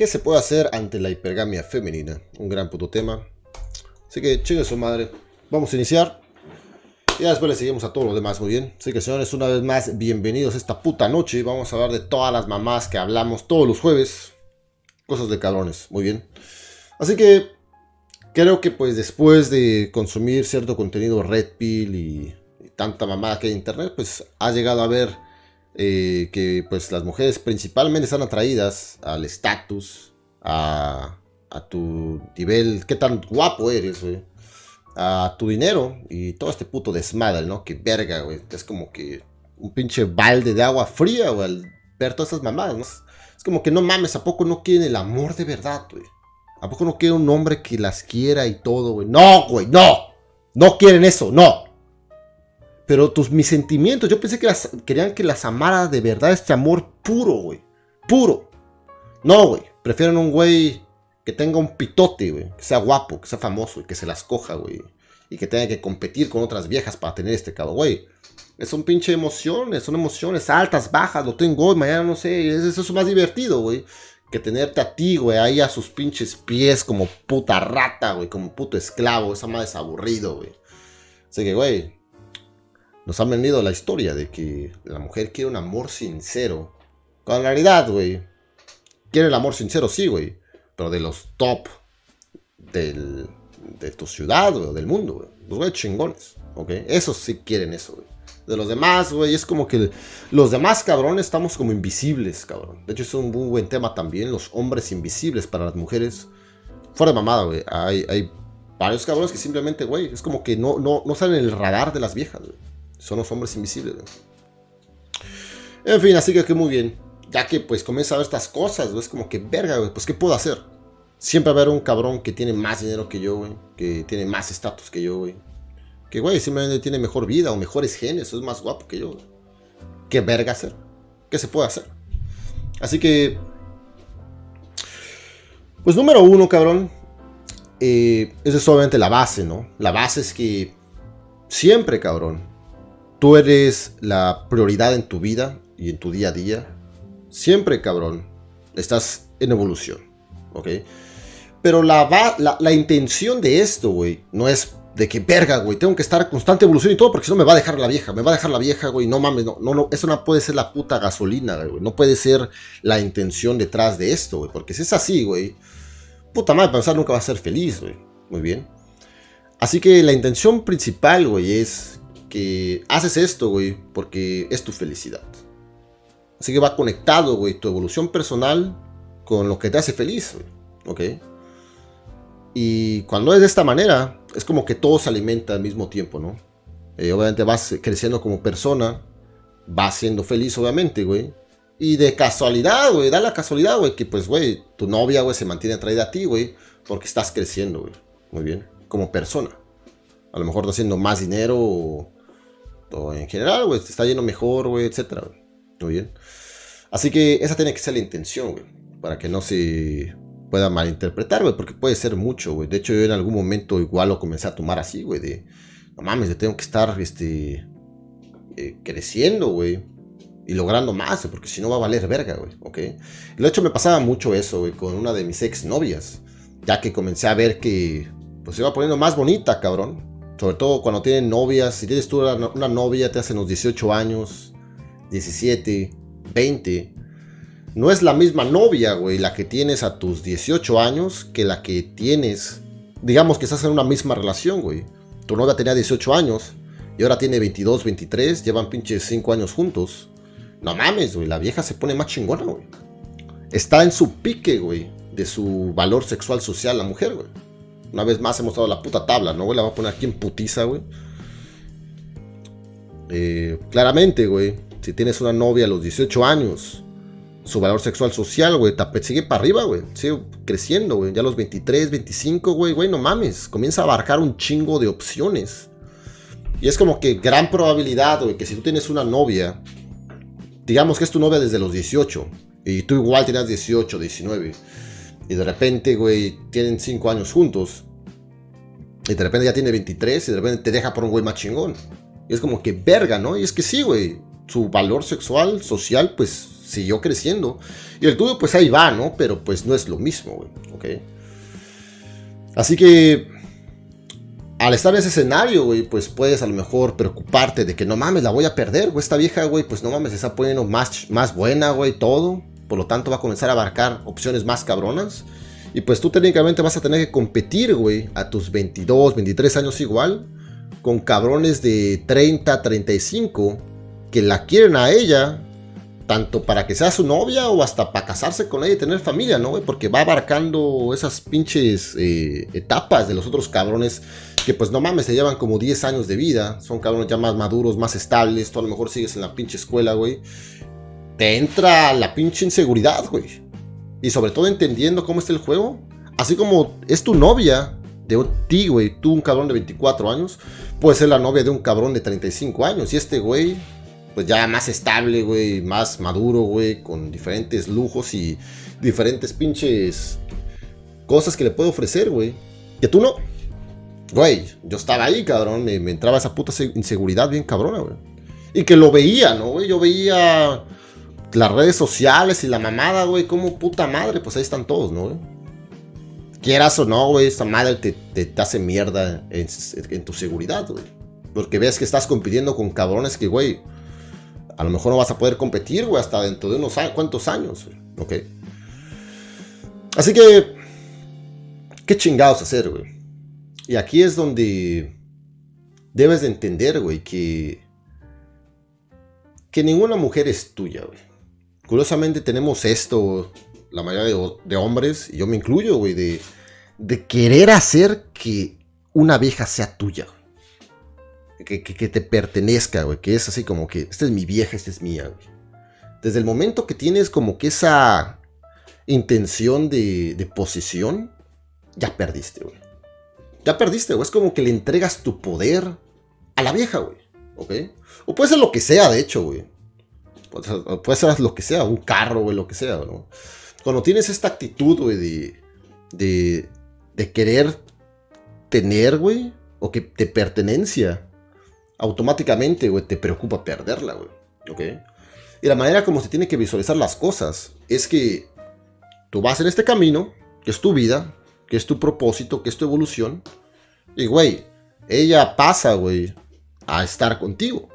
¿Qué se puede hacer ante la hipergamia femenina? Un gran puto tema. Así que chingue su madre. Vamos a iniciar. Y después le seguimos a todos los demás, muy bien. Así que señores, una vez más, bienvenidos a esta puta noche. Vamos a hablar de todas las mamás que hablamos todos los jueves. Cosas de cabrones, muy bien. Así que creo que pues después de consumir cierto contenido Red Pill y, tanta mamada que hay en internet, pues ha llegado a ver eh, que pues las mujeres principalmente están atraídas al estatus, a, a, tu nivel, qué tan guapo eres, güey, a tu dinero y todo este puto desmadre, ¿no? Que verga, güey, es como que un pinche balde de agua fría, güey, al ver todas esas mamadas. Es como que no mames, ¿a poco no quieren el amor de verdad, güey? ¿A poco no quieren un hombre que las quiera y todo, güey? No, güey, no. No quieren eso, no. Pero tus, mis sentimientos, yo pensé que las, querían que las amara de verdad este amor puro, güey. Puro. No, güey. Prefieren un güey que tenga un pitote, güey. Que sea guapo, que sea famoso que se las coja, güey. Y que tenga que competir con otras viejas para tener este cabo, güey. Es un pinche emociones, son emociones altas, bajas, lo tengo hoy, mañana no sé. Eso es más divertido, güey. Que tenerte a ti, güey, ahí a sus pinches pies como puta rata, güey, como puto esclavo. Esa madre es aburrido, güey. Así que, güey, nos han venido la historia de que la mujer quiere un amor sincero. Con realidad, güey. Quiere el amor sincero, sí, güey. Pero de los top del, de tu ciudad, güey, o del mundo, güey. Los güey chingones, ¿ok? Esos sí quieren eso, güey. De los demás, güey, es como que los demás cabrones estamos como invisibles, cabrón. De hecho, es un buen tema también, los hombres invisibles para las mujeres. Fuera de mamada, güey. Hay, hay varios cabrones que simplemente, güey, es como que no, no, no salen en el radar de las viejas, güey. Son los hombres invisibles, güey. En fin, así que, muy bien. Ya que pues comienza a ver estas cosas, güey. Es como que, verga, güey, pues ¿qué puedo hacer? Siempre va a haber un cabrón que tiene más dinero que yo, güey. Que tiene más estatus que yo, güey. Que, güey, simplemente tiene mejor vida o mejores genes. Es más guapo que yo, güey. ¿Qué verga hacer? ¿Qué se puede hacer? Así que... Pues número uno, cabrón. Eh, esa es obviamente la base, ¿no? La base es que siempre, cabrón, tú eres la prioridad en tu vida y en tu día a día. Siempre, cabrón, estás en evolución, ¿ok? Pero la, la, intención de esto, güey, no es de que, verga, güey, tengo que estar constante evolución y todo, porque si no me va a dejar la vieja, me va a dejar la vieja, güey, no mames, no, no, no, eso no puede ser la puta gasolina, güey, no puede ser la intención detrás de esto, güey, porque si es así, güey, puta madre, pensar nunca va a ser feliz, güey, muy bien. Así que la intención principal, güey, es que haces esto, güey, porque es tu felicidad. Así que va conectado, güey, tu evolución personal con lo que te hace feliz, ¿ok? Y cuando es de esta manera, es como que todo se alimenta al mismo tiempo, ¿no? Eh, obviamente vas creciendo como persona, vas siendo feliz, obviamente, güey. Y de casualidad, güey, da la casualidad, güey, que pues, güey, tu novia, güey, se mantiene atraída a ti, güey, porque estás creciendo, güey. Muy bien, como persona. A lo mejor estás haciendo más dinero o, o en general, güey, te está yendo mejor, güey, etcétera. Muy bien. Así que esa tiene que ser la intención, güey, para que no se pueda malinterpretar, güey, porque puede ser mucho, güey. De hecho, yo en algún momento igual lo comencé a tomar así, güey, de, no mames, yo tengo que estar, este, eh, creciendo, güey, y logrando más, porque si no va a valer verga, güey, ¿ok? De hecho me pasaba mucho eso, güey, con una de mis ex novias, ya que comencé a ver que, pues se iba poniendo más bonita, cabrón. Sobre todo cuando tienen novias, si tienes tú una, novia, te hacen los 18 años, 17, 20, no es la misma novia, güey, la que tienes a tus 18 años que la que tienes, digamos que estás en una misma relación, güey. Tu novia tenía 18 años y ahora tiene 22, 23, llevan pinches 5 años juntos. No mames, güey, la vieja se pone más chingona, güey. Está en su pique, güey, de su valor sexual social la mujer, güey. Una vez más hemos dado la puta tabla, ¿no, güey? La voy a poner aquí en putiza, güey. Eh, claramente, güey, si tienes una novia a los 18 años su valor sexual social, güey, sigue para arriba, güey. Sigue creciendo, güey. Ya a los 23, 25, güey, güey, no mames. Comienza a abarcar un chingo de opciones. Y es como que gran probabilidad, güey, que si tú tienes una novia, digamos que es tu novia desde los 18, y tú igual tienes 18, 19, y de repente, güey, tienen 5 años juntos, y de repente ya tiene 23, y de repente te deja por un güey más chingón. Y es como que verga, ¿no? Y es que sí, güey, su valor sexual, social, pues siguió creciendo. Y el tuyo, pues ahí va, ¿no? Pero pues no es lo mismo, güey. ¿Ok? Así que al estar en ese escenario, güey, pues puedes a lo mejor preocuparte de que no mames, la voy a perder, güey. Esta vieja, güey, pues no mames, está poniendo más, más buena, güey, todo. Por lo tanto, va a comenzar a abarcar opciones más cabronas. Y pues tú técnicamente vas a tener que competir, güey, a tus 22, 23 años igual, con cabrones de 30, 35, que la quieren a ella, tanto para que sea su novia o hasta para casarse con ella y tener familia, ¿no, güey? Porque va abarcando esas pinches eh, etapas de los otros cabrones que pues no mames, se llevan como 10 años de vida, son cabrones ya más maduros, más estables, tú a lo mejor sigues en la pinche escuela, güey. Te entra la pinche inseguridad, güey. Y sobre todo entendiendo cómo está el juego. Así como es tu novia de ti, güey, tú un cabrón de 24 años, puede ser la novia de un cabrón de 35 años. Y este güey, pues ya más estable, güey, más maduro, güey, con diferentes lujos y diferentes pinches cosas que le puede ofrecer, güey. Que tú no. Güey, yo estaba ahí, cabrón, me, entraba esa puta inseguridad bien cabrona, güey. Y que lo veía, ¿no, güey? Yo veía las redes sociales y la mamada, güey, como puta madre, pues ahí están todos, ¿no, güey? Quieras o no, güey, esta madre te, te, hace mierda en, tu seguridad, güey. Porque ves que estás compitiendo con cabrones que, güey, a lo mejor no vas a poder competir, güey, hasta dentro de unos años, cuántos años, güey, ¿ok? Así que, ¿qué chingados hacer, güey? Y aquí es donde debes de entender, güey, que, que ninguna mujer es tuya, güey. Curiosamente tenemos esto, la mayoría de, hombres, y yo me incluyo, güey, de, de querer hacer que una vieja sea tuya. Que, que, te pertenezca, güey. Que es así como que, esta es mi vieja, esta es mía, güey. Desde el momento que tienes como que esa intención de, de posesión, ya perdiste, güey ya perdiste, güey. Es como que le entregas tu poder a la vieja, güey. ¿Ok? O puede ser lo que sea, de hecho, güey. Puede ser, lo que sea, un carro, güey, lo que sea, ¿no? Cuando tienes esta actitud, güey, de, de, de querer tener, güey, o que te pertenencia, automáticamente, güey, te preocupa perderla, güey. ¿Ok? Y la manera como se tiene que visualizar las cosas es que tú vas en este camino, que es tu vida, que es tu propósito, que es tu evolución. Y, güey, ella pasa, güey, a estar contigo.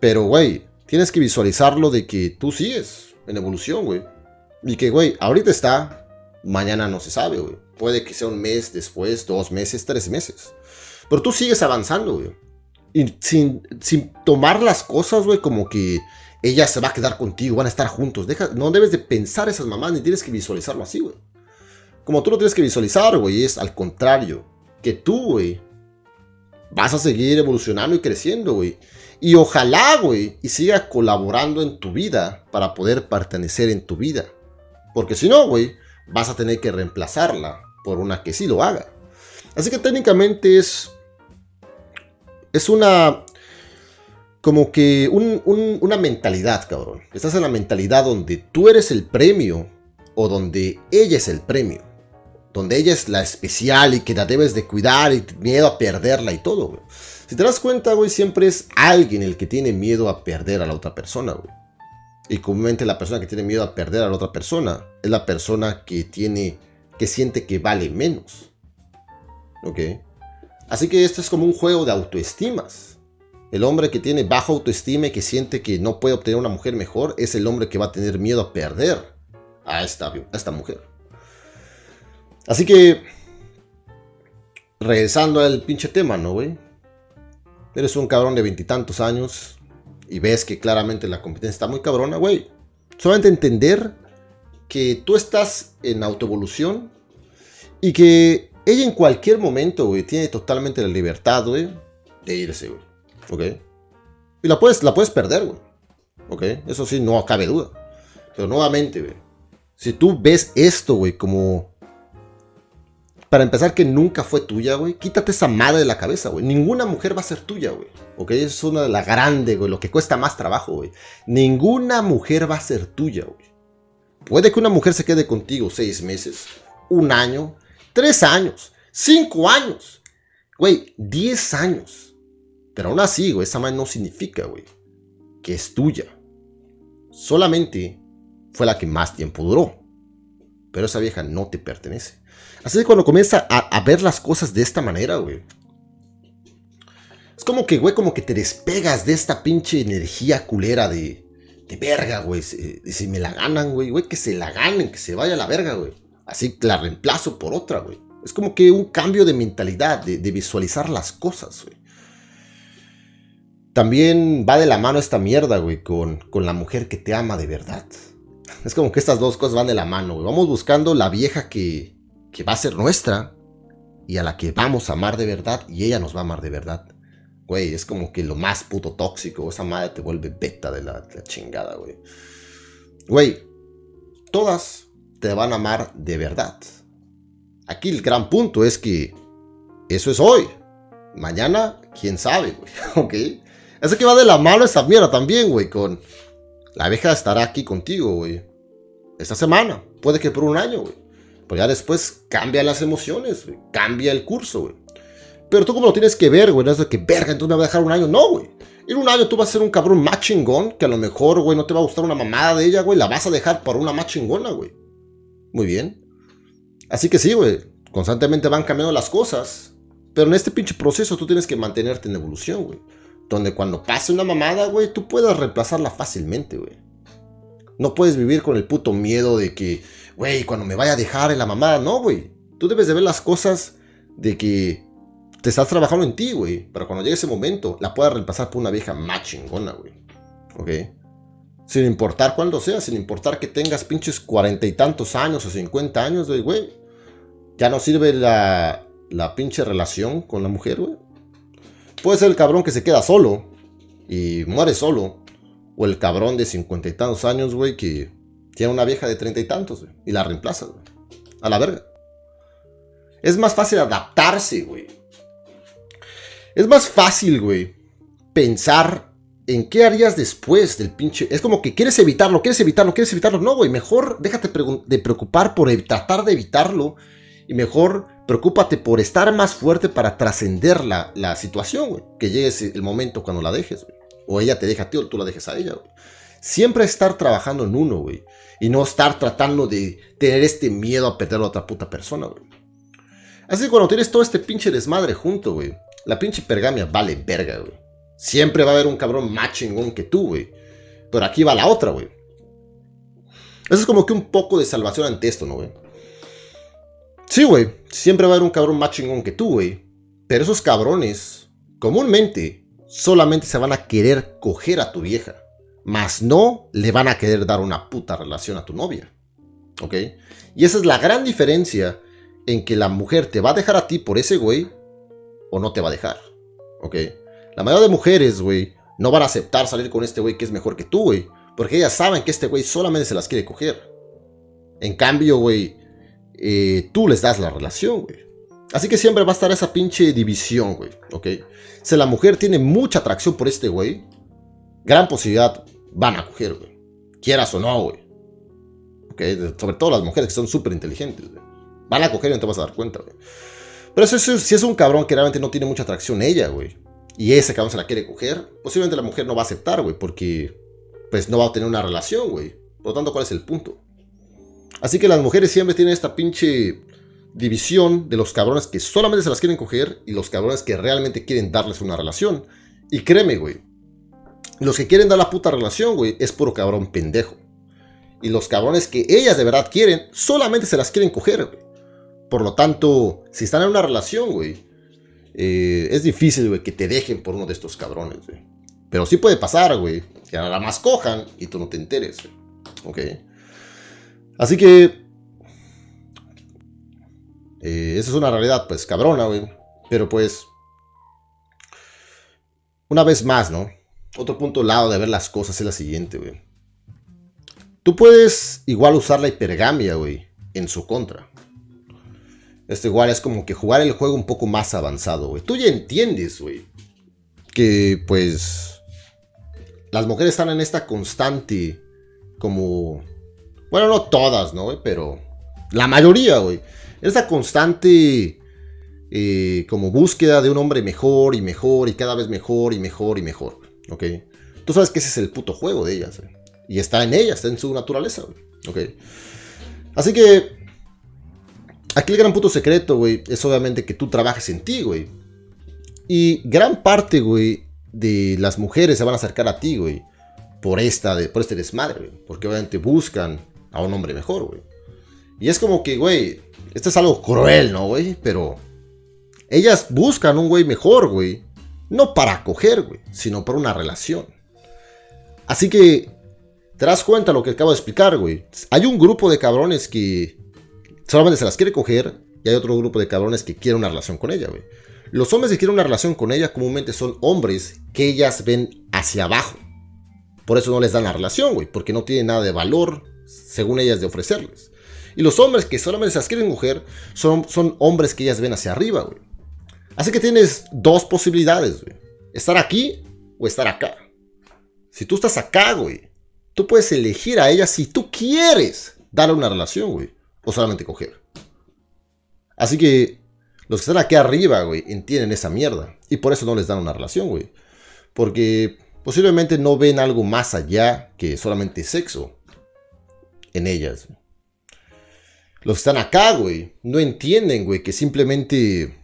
Pero, güey, tienes que visualizarlo de que tú sigues en evolución, güey. Y que, güey, ahorita está, mañana no se sabe, güey. Puede que sea un mes después, dos meses, tres meses. Pero tú sigues avanzando, güey. Y sin, sin tomar las cosas, güey, como que ella se va a quedar contigo, van a estar juntos. Deja, no debes de pensar esas mamás, ni tienes que visualizarlo así, güey. Como tú lo tienes que visualizar, güey, es al contrario. Que tú, güey, vas a seguir evolucionando y creciendo, güey. Y ojalá, güey, y siga colaborando en tu vida para poder pertenecer en tu vida. Porque si no, güey, vas a tener que reemplazarla por una que sí lo haga. Así que técnicamente es. Es una. Como que una mentalidad, cabrón. Estás en la mentalidad donde tú eres el premio o donde ella es el premio donde ella es la especial y que la debes de cuidar y miedo a perderla y todo, güey. Si te das cuenta, güey, siempre es alguien el que tiene miedo a perder a la otra persona, güey. Y comúnmente la persona que tiene miedo a perder a la otra persona es la persona que tiene, que siente que vale menos. ¿Ok? Así que esto es como un juego de autoestimas. El hombre que tiene baja autoestima y que siente que no puede obtener una mujer mejor es el hombre que va a tener miedo a perder a esta, a esta mujer. Así que, regresando al pinche tema, ¿no, güey? Eres un cabrón de veintitantos años y ves que claramente la competencia está muy cabrona, güey. Solamente entender que tú estás en autoevolución y que ella en cualquier momento, güey, tiene totalmente la libertad, güey, de irse, güey. ¿Ok? Y la puedes, la puedes perder, güey. ¿Ok? Eso sí, no cabe duda. Pero nuevamente, güey. Si tú ves esto, güey, como para empezar, que nunca fue tuya, güey. Quítate esa madre de la cabeza, güey. Ninguna mujer va a ser tuya, güey. Ok, es una de las grandes, güey. Lo que cuesta más trabajo, güey. Ninguna mujer va a ser tuya, güey. Puede que una mujer se quede contigo seis meses, un año, tres años, cinco años, güey, diez años. Pero aún así, güey, esa madre no significa, güey, que es tuya. solamente fue la que más tiempo duró. Pero esa vieja no te pertenece. Así que cuando comienza a, ver las cosas de esta manera, güey. Es como que, güey, como que te despegas de esta pinche energía culera de, de verga, güey. Si, si, me la ganan, güey, güey, que se la ganen, que se vaya a la verga, güey. Así la reemplazo por otra, güey. Es como que un cambio de mentalidad, de, visualizar las cosas, güey. También va de la mano esta mierda, güey, con, con la mujer que te ama de verdad. Es como que estas dos cosas van de la mano, güey. Vamos buscando la vieja que, que va a ser nuestra y a la que vamos a amar de verdad y ella nos va a amar de verdad. Güey, es como que lo más puto tóxico. Esa madre te vuelve beta de la, de la chingada, güey. Güey, todas te van a amar de verdad. Aquí el gran punto es que eso es hoy. Mañana, quién sabe, güey. ¿Ok? Así que va de la mano esa mierda también, güey, con... La abeja estará aquí contigo, güey. Esta semana. Puede que por un año, güey. Pero ya después cambian las emociones, güey. Cambia el curso, güey. Pero tú como lo tienes que ver, güey. No es de que, verga, entonces me va a dejar un año. No, güey. En un año tú vas a ser un cabrón más chingón. Que a lo mejor, güey, no te va a gustar una mamada de ella, güey. La vas a dejar por una más chingona, güey. Muy bien. Así que sí, güey. Constantemente van cambiando las cosas. Pero en este pinche proceso tú tienes que mantenerte en evolución, güey. Donde cuando pase una mamada, güey, tú puedas reemplazarla fácilmente, güey. No puedes vivir con el puto miedo de que, güey, cuando me vaya a dejar en la mamada. No, güey. Tú debes de ver las cosas de que te estás trabajando en ti, güey. Para cuando llegue ese momento, la puedas reemplazar por una vieja más chingona, güey. ¿Ok? Sin importar cuándo sea, sin importar que tengas pinches cuarenta y tantos años o cincuenta años, güey. Ya no sirve la, la pinche relación con la mujer, güey. Puede ser el cabrón que se queda solo y muere solo. O el cabrón de cincuenta y tantos años, güey, que tiene una vieja de treinta y tantos, y la reemplaza, güey. A la verga. Es más fácil adaptarse, güey. Es más fácil, güey, pensar en qué harías después del pinche. Es como que quieres evitarlo, quieres evitarlo, quieres evitarlo. No, güey, mejor déjate de preocupar por tratar de evitarlo y mejor Preocúpate por estar más fuerte para trascender la, la, situación, güey. Que llegue el momento cuando la dejes, güey. O ella te deja a ti o tú la dejes a ella, güey. Siempre estar trabajando en uno, güey. Y no estar tratando de tener este miedo a perder a otra puta persona, güey. Así que cuando tienes todo este pinche desmadre junto, güey. La pinche pergamia vale verga, güey. Siempre va a haber un cabrón más chingón que tú, güey. Pero aquí va la otra, güey. Eso es como que un poco de salvación ante esto, ¿no, güey? Sí, güey. Siempre va a haber un cabrón más chingón que tú, güey. Pero esos cabrones, comúnmente, solamente se van a querer coger a tu vieja. Más no le van a querer dar una puta relación a tu novia. ¿Ok? Y esa es la gran diferencia en que la mujer te va a dejar a ti por ese güey o no te va a dejar. ¿Ok? La mayoría de mujeres, güey, no van a aceptar salir con este güey que es mejor que tú, güey. Porque ellas saben que este güey solamente se las quiere coger. En cambio, güey, eh, tú les das la relación, güey. Así que siempre va a estar esa pinche división, güey, ¿ok? Si la mujer tiene mucha atracción por este güey, gran posibilidad van a coger, güey. Quieras o no, güey. ¿Ok? Sobre todo las mujeres que son súper inteligentes, güey. Van a coger y no te vas a dar cuenta, güey. Pero si es un cabrón que realmente no tiene mucha atracción ella, güey. Y ese cabrón se la quiere coger, posiblemente la mujer no va a aceptar, güey, porque pues no va a tener una relación, güey. Por lo tanto, ¿cuál es el punto? Así que las mujeres siempre tienen esta pinche división de los cabrones que solamente se las quieren coger y los cabrones que realmente quieren darles una relación. Y créeme, güey. Los que quieren dar la puta relación, güey, es puro cabrón pendejo. Y los cabrones que ellas de verdad quieren, solamente se las quieren coger, güey. Por lo tanto, si están en una relación, güey, eh, es difícil, güey, que te dejen por uno de estos cabrones, güey. Pero sí puede pasar, güey, que nada más cojan y tú no te enteres, güey. ¿Ok? Así que... Eh, esa es una realidad, pues, cabrona, güey. Pero pues... Una vez más, ¿no? Otro punto lado de ver las cosas es la siguiente, güey. Tú puedes igual usar la hipergamia, güey, en su contra. Esto igual es como que jugar el juego un poco más avanzado, güey. Tú ya entiendes, güey, que pues las mujeres están en esta constante como bueno, no todas, ¿no? Pero la mayoría, güey. Esa constante eh, como búsqueda de un hombre mejor y mejor y cada vez mejor y mejor y mejor, ¿ok? Tú sabes que ese es el puto juego de ellas, güey. Y está en ella, está en su naturaleza, güey. Ok. Así que. Aquí el gran puto secreto, güey, es obviamente que tú trabajes en ti, güey. Y gran parte, güey, de las mujeres se van a acercar a ti, güey. Por, esta, por este desmadre, güey. Porque obviamente buscan a un hombre mejor, güey. Y es como que, güey, esto es algo cruel, ¿no, güey? Pero ellas buscan un güey mejor, güey. No para coger, güey, sino para una relación. Así que, te das cuenta lo que acabo de explicar, güey. Hay un grupo de cabrones que solamente se las quiere coger y hay otro grupo de cabrones que quiere una relación con ella, güey. Los hombres que quieren una relación con ella comúnmente son hombres que ellas ven hacia abajo. Por eso no les dan la relación, güey, porque no tienen nada de valor, según ellas, de ofrecerles. Y los hombres que solamente se las quieren mujer son, son hombres que ellas ven hacia arriba, güey. Así que tienes dos posibilidades, güey. Estar aquí o estar acá. Si tú estás acá, güey, tú puedes elegir a ella si tú quieres darle una relación, güey. O solamente coger. Así que los que están aquí arriba, güey, entienden esa mierda. Y por eso no les dan una relación, güey. Porque posiblemente no ven algo más allá que solamente sexo en ellas. Los que están acá, güey, no entienden, güey, que simplemente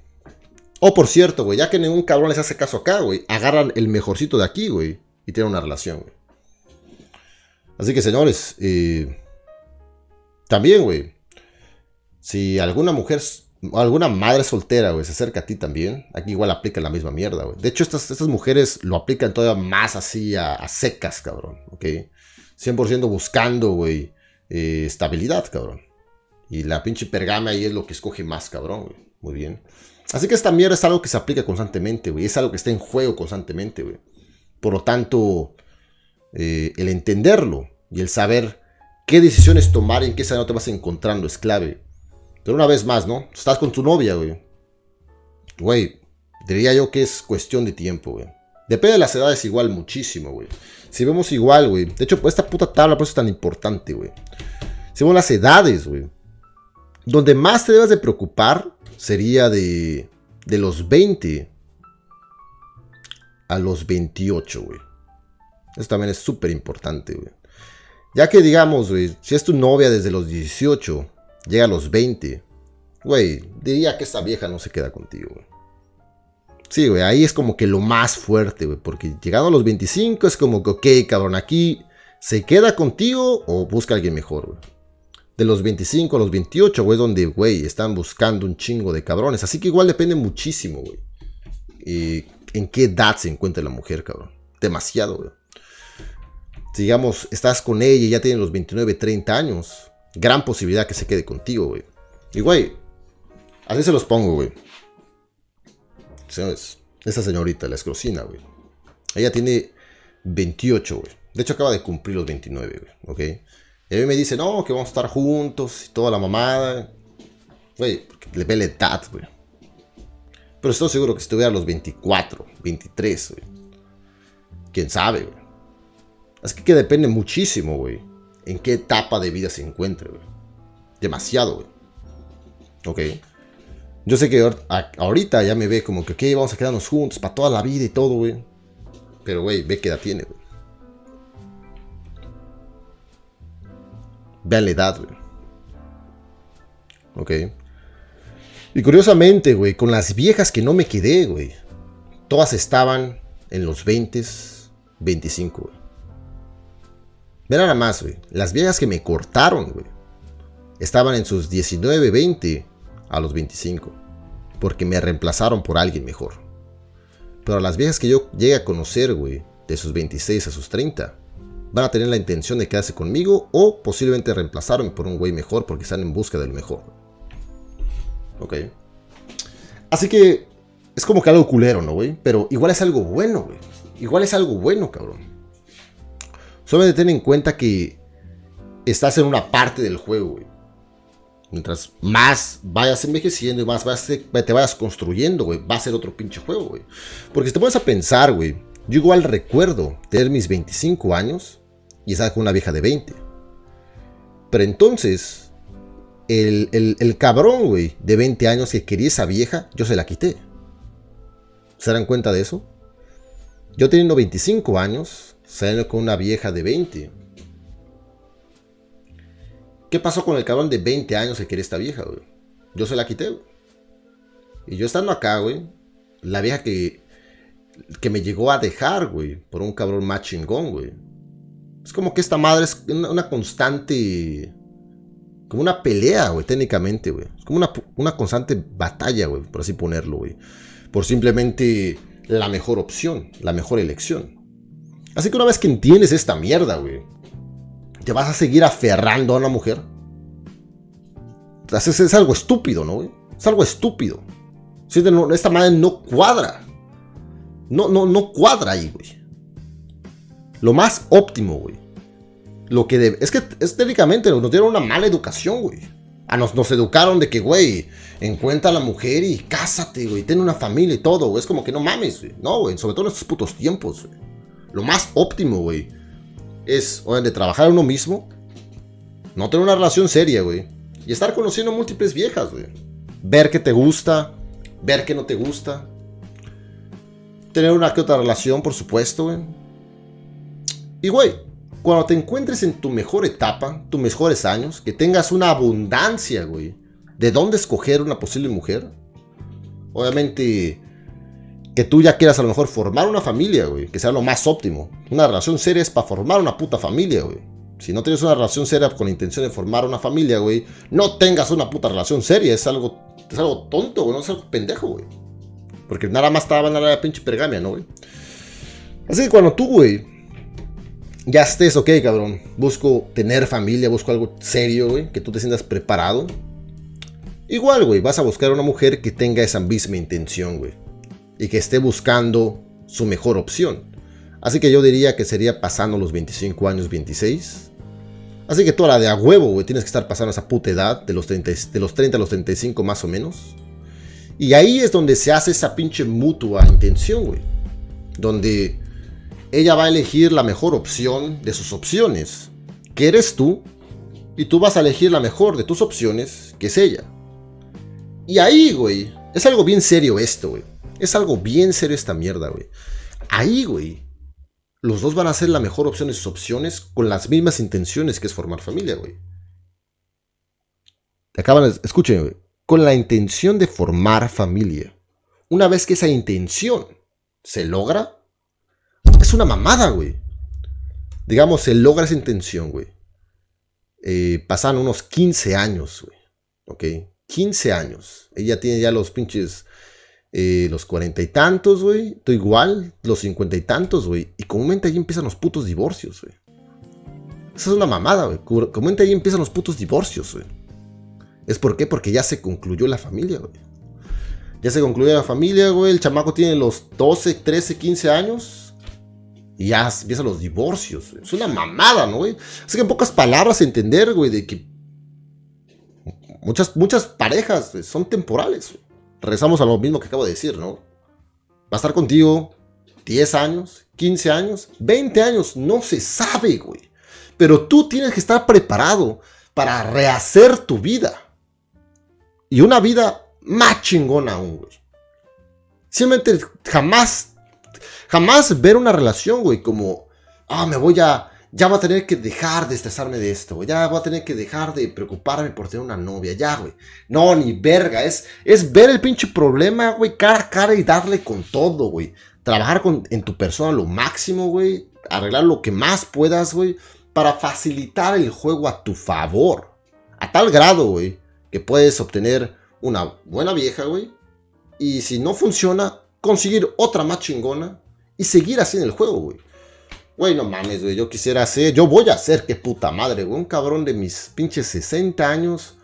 o por cierto, güey, ya que ningún cabrón les hace caso acá, güey, agarran el mejorcito de aquí, güey, y tienen una relación, güey. Así que, señores, eh, también, güey, si alguna mujer, alguna madre soltera, güey, se acerca a ti también, aquí igual aplica la misma mierda, güey. De hecho, estas, estas mujeres lo aplican todavía más así a, secas, cabrón, ¿ok? 100% buscando, güey, eh, estabilidad, cabrón. Y la pinche pergama ahí es lo que escoge más, cabrón. Muy bien. Así que esta mierda es algo que se aplica constantemente, güey. Es algo que está en juego constantemente, güey. Por lo tanto, eh, el entenderlo y el saber qué decisiones tomar y en qué escenario te vas encontrando es clave. Pero una vez más, ¿no? Estás con tu novia, güey. Güey, diría yo que es cuestión de tiempo, güey. Depende de las edades igual muchísimo, güey. Si vemos igual, güey. De hecho, esta puta tabla por eso es tan importante, güey. Si vemos las edades, güey. Donde más te debes de preocupar sería de, de los 20 a los 28, güey. Eso también es súper importante, güey. Ya que digamos, güey, si es tu novia desde los 18, llega a los 20, güey, diría que esta vieja no se queda contigo, güey. Sí, güey, ahí es como que lo más fuerte, güey, porque llegando a los 25 es como que, ok, cabrón, aquí se queda contigo o busca a alguien mejor, güey de los 25 a los 28, güey, donde, güey, están buscando un chingo de cabrones. Así que igual depende muchísimo, güey. Y en qué edad se encuentra la mujer, cabrón. Demasiado, güey. digamos, estás con ella y ya tiene los 29, 30 años, gran posibilidad que se quede contigo, güey. Y, güey, así se los pongo, güey. Señores, esta señorita, la escrocina, güey. Ella tiene 28, güey. De hecho, acaba de cumplir los 29, güey, ¿ok? Y a mí me dice, no, que vamos a estar juntos y toda la mamada. Güey, le ve la edad, güey. Pero estoy seguro que estuviera a los 24, 23, güey. Quién sabe, güey. Así que, que depende muchísimo, güey. En qué etapa de vida se encuentre, güey. Demasiado, güey. Ok. Yo sé que ahorita ya me ve como que, ok, vamos a quedarnos juntos para toda la vida y todo, güey. Pero, güey, ve qué edad tiene, güey. Vean la edad, güey. Ok. Y curiosamente, güey, con las viejas que no me quedé, güey. Todas estaban en los 20, 25, güey. Ve nada más, güey. Las viejas que me cortaron, güey. Estaban en sus 19, 20 a los 25. Porque me reemplazaron por alguien mejor. Pero las viejas que yo llegué a conocer, güey, de sus 26 a sus 30, van a tener la intención de quedarse conmigo o posiblemente reemplazarme por un güey mejor porque están en busca del mejor. Ok. Así que es como que algo culero, ¿no, güey? Pero igual es algo bueno, güey. Igual es algo bueno, cabrón. Solamente ten en cuenta que estás en una parte del juego, güey. Mientras más vayas envejeciendo y más te vayas construyendo, güey, va a ser otro pinche juego, güey. Porque si te pones a pensar, güey, yo igual recuerdo tener mis 25 años y estaba con una vieja de 20. Pero entonces, el, cabrón, güey, de 20 años que quería esa vieja, yo se la quité. ¿Se dan cuenta de eso? Yo teniendo 25 años, saliendo con una vieja de 20. ¿Qué pasó con el cabrón de 20 años que quería esta vieja, güey? Yo se la quité, güey. Y yo estando acá, güey, la vieja que, que me llegó a dejar, güey, por un cabrón más chingón, güey. Es como que esta madre es una, constante. Como una pelea, güey, técnicamente, güey. Es como una, una constante batalla, güey, por así ponerlo, güey. Por simplemente la mejor opción, la mejor elección. Así que una vez que entiendes esta mierda, güey, te vas a seguir aferrando a una mujer. Es, algo estúpido, ¿no, güey? Es algo estúpido. Esta madre no cuadra. No, no, no cuadra ahí, güey. Lo más óptimo, güey. Lo que debe. Es que es, técnicamente nos dieron una mala educación, güey. A nos, nos educaron de que, güey, encuentra a la mujer y cásate, güey. Ten una familia y todo. Es como que no mames, güey. No, güey. Sobre todo en estos putos tiempos. Lo más óptimo, güey. Es, de trabajar uno mismo. No tener una relación seria, güey. Y estar conociendo múltiples viejas, güey. Ver que te gusta. Ver que no te gusta. Tener una que otra relación, por supuesto, güey. Y, güey, cuando te encuentres en tu mejor etapa, tus mejores años, que tengas una abundancia, güey, de dónde escoger una posible mujer. Obviamente, que tú ya quieras a lo mejor formar una familia, güey, que sea lo más óptimo. Una relación seria es para formar una puta familia, güey. Si no tienes una relación seria con intención de formar una familia, güey, no tengas una puta relación seria. Es algo, es algo tonto, güey, no es algo pendejo, güey. Porque nada más estaba en la pinche pergamia, ¿no, güey? Así que cuando tú, güey, ya estés, ok, cabrón. Busco tener familia, busco algo serio, güey. Que tú te sientas preparado. Igual, güey, vas a buscar una mujer que tenga esa misma intención, güey. Y que esté buscando su mejor opción. Así que yo diría que sería pasando los 25 años, 26. Así que toda la de a huevo, güey, tienes que estar pasando esa puta edad, de los, 30, de los 30 a los 35 más o menos. Y ahí es donde se hace esa pinche mutua intención, güey. Donde ella va a elegir la mejor opción de sus opciones, que eres tú, y tú vas a elegir la mejor de tus opciones, que es ella. Y ahí, güey, es algo bien serio esto, güey. Es algo bien serio esta mierda, güey. Ahí, güey, los dos van a ser la mejor opción de sus opciones con las mismas intenciones que es formar familia, güey. Acaban, escuchen, güey, con la intención de formar familia. Una vez que esa intención se logra, es una mamada, güey. Digamos, se logra esa intención, güey. Eh, pasan unos 15 años, güey. ¿Ok? 15 años. Ella tiene ya los pinches. Eh, los cuarenta y tantos, güey. Tú igual, los cincuenta y tantos, güey. Y comúnmente ahí empiezan los putos divorcios, güey. Esa es una mamada, güey. Comúnmente ahí empiezan los putos divorcios, güey. ¿Es por qué? Porque ya se concluyó la familia, güey. Ya se concluyó la familia, güey. El chamaco tiene los 12, 13, 15 años. Y ya empiezan los divorcios. Es una mamada, ¿no, güey? Así que en pocas palabras entender, güey, de que muchas, muchas parejas son temporales. Regresamos a lo mismo que acabo de decir, ¿no? Va a estar contigo 10 años, 15 años, 20 años, no se sabe, güey. Pero tú tienes que estar preparado para rehacer tu vida. Y una vida más chingona aún, güey. Simplemente jamás Jamás ver una relación, güey, como, ah, me voy a, ya voy a tener que dejar de estresarme de esto, ya voy a tener que dejar de preocuparme por tener una novia, ya, güey. No, ni verga, es, es ver el pinche problema, güey, cara a cara y darle con todo, güey. Trabajar con, en tu persona lo máximo, güey. Arreglar lo que más puedas, güey. Para facilitar el juego a tu favor. A tal grado, güey, que puedes obtener una buena vieja, güey. Y si no funciona, conseguir otra más chingona y seguir así en el juego, güey. Güey, no mames, güey. Yo quisiera ser, yo voy a ser, qué puta madre, güey. Un cabrón de mis pinches 60 años,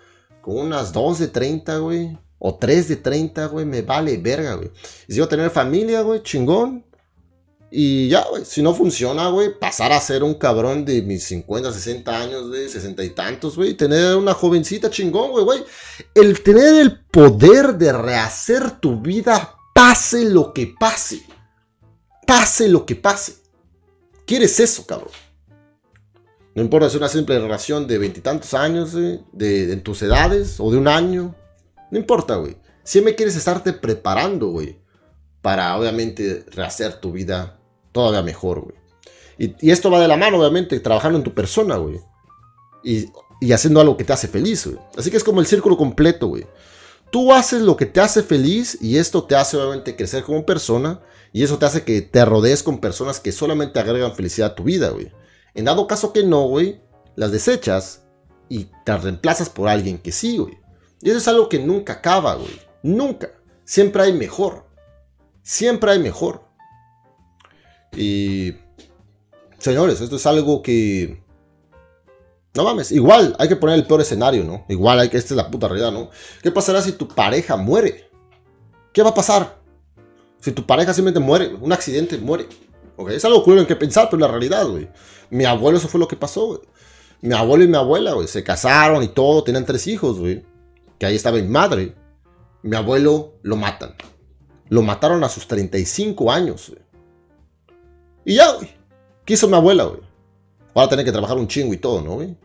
con unas 2 de 30, güey. O 3 de 30, güey. Me vale verga, güey. Y si yo tener familia, güey, chingón. Y ya, güey. Si no funciona, güey, pasar a ser un cabrón de mis 50, 60 años, güey, 60 y tantos, güey. Tener una jovencita chingón, güey, güey. El tener el poder de rehacer tu vida, pase lo que pase pase lo que pase. ¿Quieres eso, cabrón? No importa si es una simple relación de veintitantos años, de, tus edades o de un año. No importa, güey. Siempre quieres estarte preparando, güey. Para obviamente rehacer tu vida todavía mejor, güey. Y, y, esto va de la mano, obviamente, trabajando en tu persona, güey. Y y haciendo algo que te hace feliz, güey. Así que es como el círculo completo, güey. Tú haces lo que te hace feliz y esto te hace obviamente crecer como persona y eso te hace que te rodees con personas que solamente agregan felicidad a tu vida, güey. En dado caso que no, güey, las desechas y te reemplazas por alguien que sí, güey. Y eso es algo que nunca acaba, güey. Nunca. Siempre hay mejor. Siempre hay mejor. Y... Señores, esto es algo que no mames, igual hay que poner el peor escenario, ¿no? Igual hay que, esta es la puta realidad, ¿no? ¿Qué pasará si tu pareja muere? ¿Qué va a pasar? Si tu pareja simplemente muere, un accidente muere. ¿Ok? Es algo cruel en que pensar, pero la realidad, güey. Mi abuelo, eso fue lo que pasó, güey. Mi abuelo y mi abuela, güey, se casaron y todo, tenían tres hijos, güey. Que ahí estaba mi madre. Mi abuelo lo matan. Lo mataron a sus 35 años, güey. Y ya, güey. ¿Qué hizo mi abuela, güey? Ahora tener que trabajar un chingo y todo, ¿no, güey?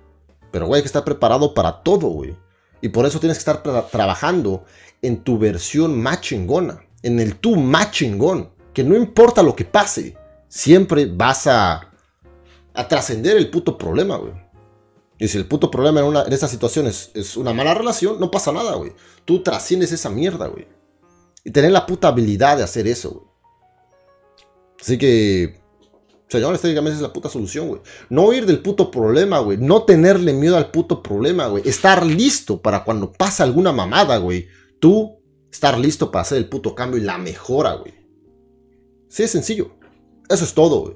Pero, güey, hay que estar preparado para todo, güey. Y por eso tienes que estar trabajando en tu versión más chingona. En el tú más chingón. Que no importa lo que pase, siempre vas a, a trascender el puto problema, güey. Y si el puto problema en, una, en estas situaciones es una mala relación, no pasa nada, güey. Tú trasciendes esa mierda, güey. Y tener la puta habilidad de hacer eso, güey. Así que Señores, técnicamente es la puta solución, güey. No ir del puto problema, güey. No tenerle miedo al puto problema, güey. Estar listo para cuando pasa alguna mamada, güey. Tú estar listo para hacer el puto cambio y la mejora, güey. Sí, es sencillo. Eso es todo, güey.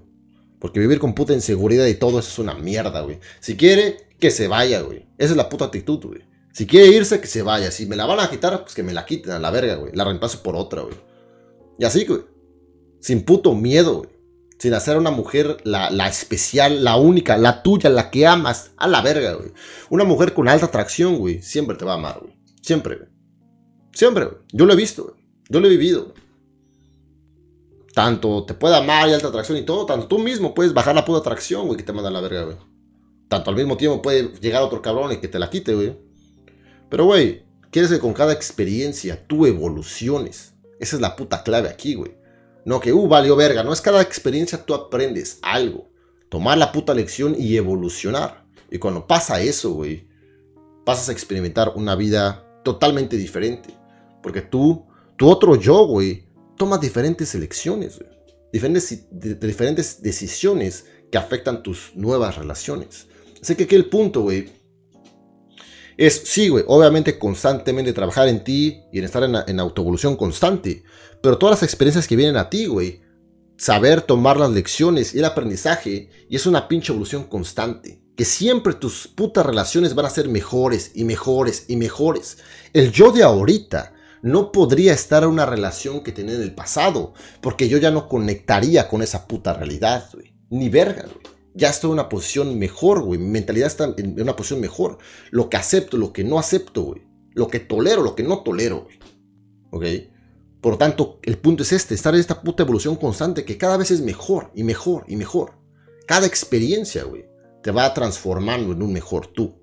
Porque vivir con puta inseguridad y todo eso es una mierda, güey. Si quiere, que se vaya, güey. Esa es la puta actitud, güey. Si quiere irse, que se vaya. Si me la van a quitar, pues que me la quiten a la verga, güey. La reemplazo por otra, güey. Y así, güey. Sin puto miedo, güey sin hacer a una mujer la, especial, la única, la tuya, la que amas, a la verga, güey. Una mujer con alta atracción, güey, siempre te va a amar, güey. Siempre, güey. Siempre. Yo lo he visto. Yo lo he vivido. Tanto te puede amar y alta atracción y todo, tanto tú mismo puedes bajar la puta atracción, güey, que te manda la verga, güey. Tanto al mismo tiempo puede llegar otro cabrón y que te la quite, güey. Pero, güey, quieres que con cada experiencia tú evoluciones. Esa es la puta clave aquí, güey. No que, uh, valió verga. No es cada experiencia tú aprendes algo. Tomar la puta lección y evolucionar. Y cuando pasa eso, güey, pasas a experimentar una vida totalmente diferente. Porque tú, tu otro yo, güey, tomas diferentes elecciones. Diferentes, diferentes decisiones que afectan tus nuevas relaciones. Así que aquí el punto, güey, es, sí, güey, obviamente constantemente trabajar en ti y en estar en, en autoevolución constante. Pero todas las experiencias que vienen a ti, güey, saber tomar las lecciones y el aprendizaje, y es una pinche evolución constante. Que siempre tus putas relaciones van a ser mejores y mejores y mejores. El yo de ahorita no podría estar en una relación que tenía en el pasado, porque yo ya no conectaría con esa puta realidad, güey. Ni verga, güey. Ya estoy en una posición mejor, güey. Mi mentalidad está en una posición mejor. Lo que acepto, lo que no acepto, güey. Lo que tolero, lo que no tolero, güey. ¿Ok? Por lo tanto, el punto es este, estar en esta puta evolución constante que cada vez es mejor y mejor y mejor. Cada experiencia, güey, te va transformando en un mejor tú.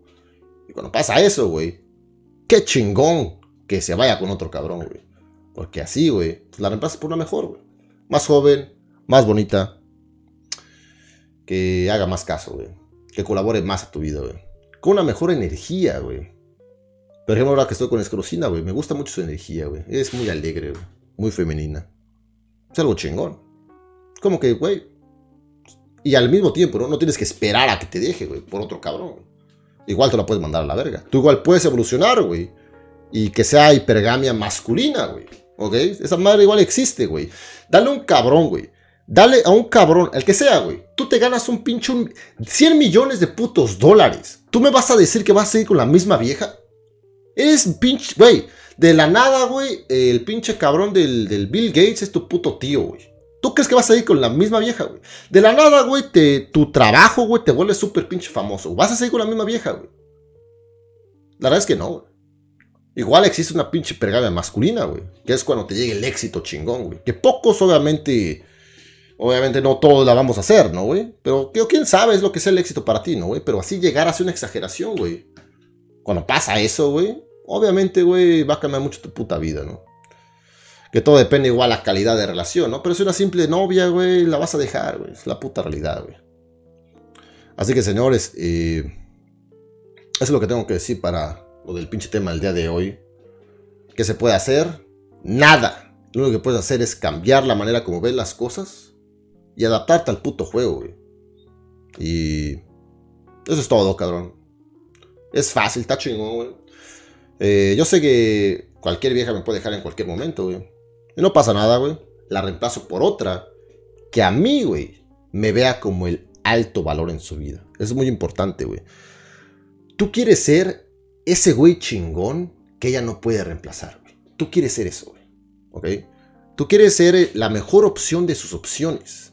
Y cuando pasa eso, güey, qué chingón que se vaya con otro cabrón, güey. Porque así, güey, pues la reemplazas por una mejor, güey. Más joven, más bonita. Que haga más caso, güey. Que colabore más a tu vida, güey. Con una mejor energía, güey. Por ejemplo, ahora que estoy con Escrocina, güey, me gusta mucho su energía, güey. Es muy alegre, güey. Muy femenina. Es algo chingón. Como que, güey. Y al mismo tiempo, ¿no? No tienes que esperar a que te deje, güey, por otro cabrón. Igual te la puedes mandar a la verga. Tú igual puedes evolucionar, güey. Y que sea hipergamia masculina, güey. ¿Ok? Esa madre igual existe, güey. Dale un cabrón, güey. Dale a un cabrón, el que sea, güey. Tú te ganas un pinche 100 millones de putos dólares. ¿Tú me vas a decir que vas a ir con la misma vieja? Es pinche, güey. De la nada, güey, el pinche cabrón del, Bill Gates es tu puto tío, güey. ¿Tú crees que vas a ir con la misma vieja, güey? De la nada, güey, tu trabajo, güey, te vuelve súper pinche famoso. ¿Vas a seguir con la misma vieja, güey? La verdad es que no, güey. Igual existe una pinche pergamia masculina, güey. Que es cuando te llegue el éxito chingón, güey. Que pocos, obviamente, obviamente no todos la vamos a hacer, ¿no, güey? Pero quién sabe es lo que es el éxito para ti, ¿no, güey? Pero así llegar ser una exageración, güey. Cuando pasa eso, güey, obviamente, güey, va a cambiar mucho tu puta vida, ¿no? Que todo depende igual la calidad de relación, ¿no? Pero si una simple novia, güey, la vas a dejar, güey. Es la puta realidad, güey. Así que, señores, eh, Eso es lo que tengo que decir para lo del pinche tema del día de hoy. ¿Qué se puede hacer? Nada. Lo único que puedes hacer es cambiar la manera como ves las cosas y adaptarte al puto juego, güey. Y eso es todo, cabrón. Es fácil, está chingón, güey. Eh, yo sé que cualquier vieja me puede dejar en cualquier momento, güey. Y no pasa nada, güey. La reemplazo por otra que a mí, güey, me vea como el alto valor en su vida. Es muy importante, güey. Tú quieres ser ese güey chingón que ella no puede reemplazar, güey. Tú quieres ser eso, güey. ¿Ok? Tú quieres ser la mejor opción de sus opciones.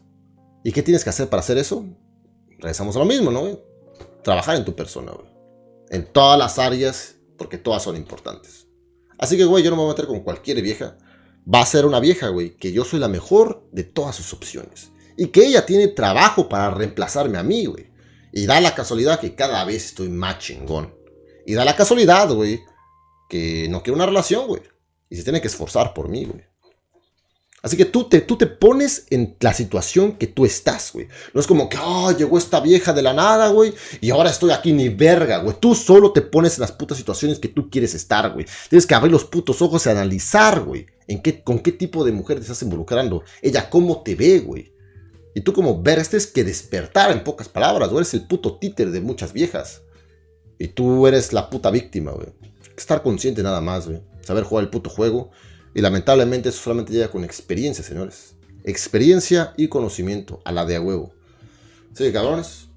¿Y qué tienes que hacer para hacer eso? Regresamos a lo mismo, ¿no, güey? Trabajar en tu persona, güey. En todas las áreas, porque todas son importantes. Así que, güey, yo no me voy a meter con cualquier vieja. Va a ser una vieja, güey, que yo soy la mejor de todas sus opciones. Y que ella tiene trabajo para reemplazarme a mí, güey. Y da la casualidad que cada vez estoy más chingón. Y da la casualidad, güey, que no quiero una relación, güey. Y se tiene que esforzar por mí, güey. Así que tú te, tú te pones en la situación que tú estás, güey. No es como que, oh, llegó esta vieja de la nada, güey, y ahora estoy aquí ni verga, güey. Tú solo te pones en las putas situaciones que tú quieres estar, güey. Tienes que abrir los putos ojos y analizar, güey, en qué, con qué tipo de mujer te estás involucrando. Ella cómo te ve, güey. Y tú como ver, este es que despertar en pocas palabras, güey. Eres el puto títer de muchas viejas. Y tú eres la puta víctima, güey. Estar consciente nada más, güey. Saber jugar el puto juego y lamentablemente eso solamente llega con experiencia, señores. Experiencia y conocimiento, a la de a huevo. Que cabrones,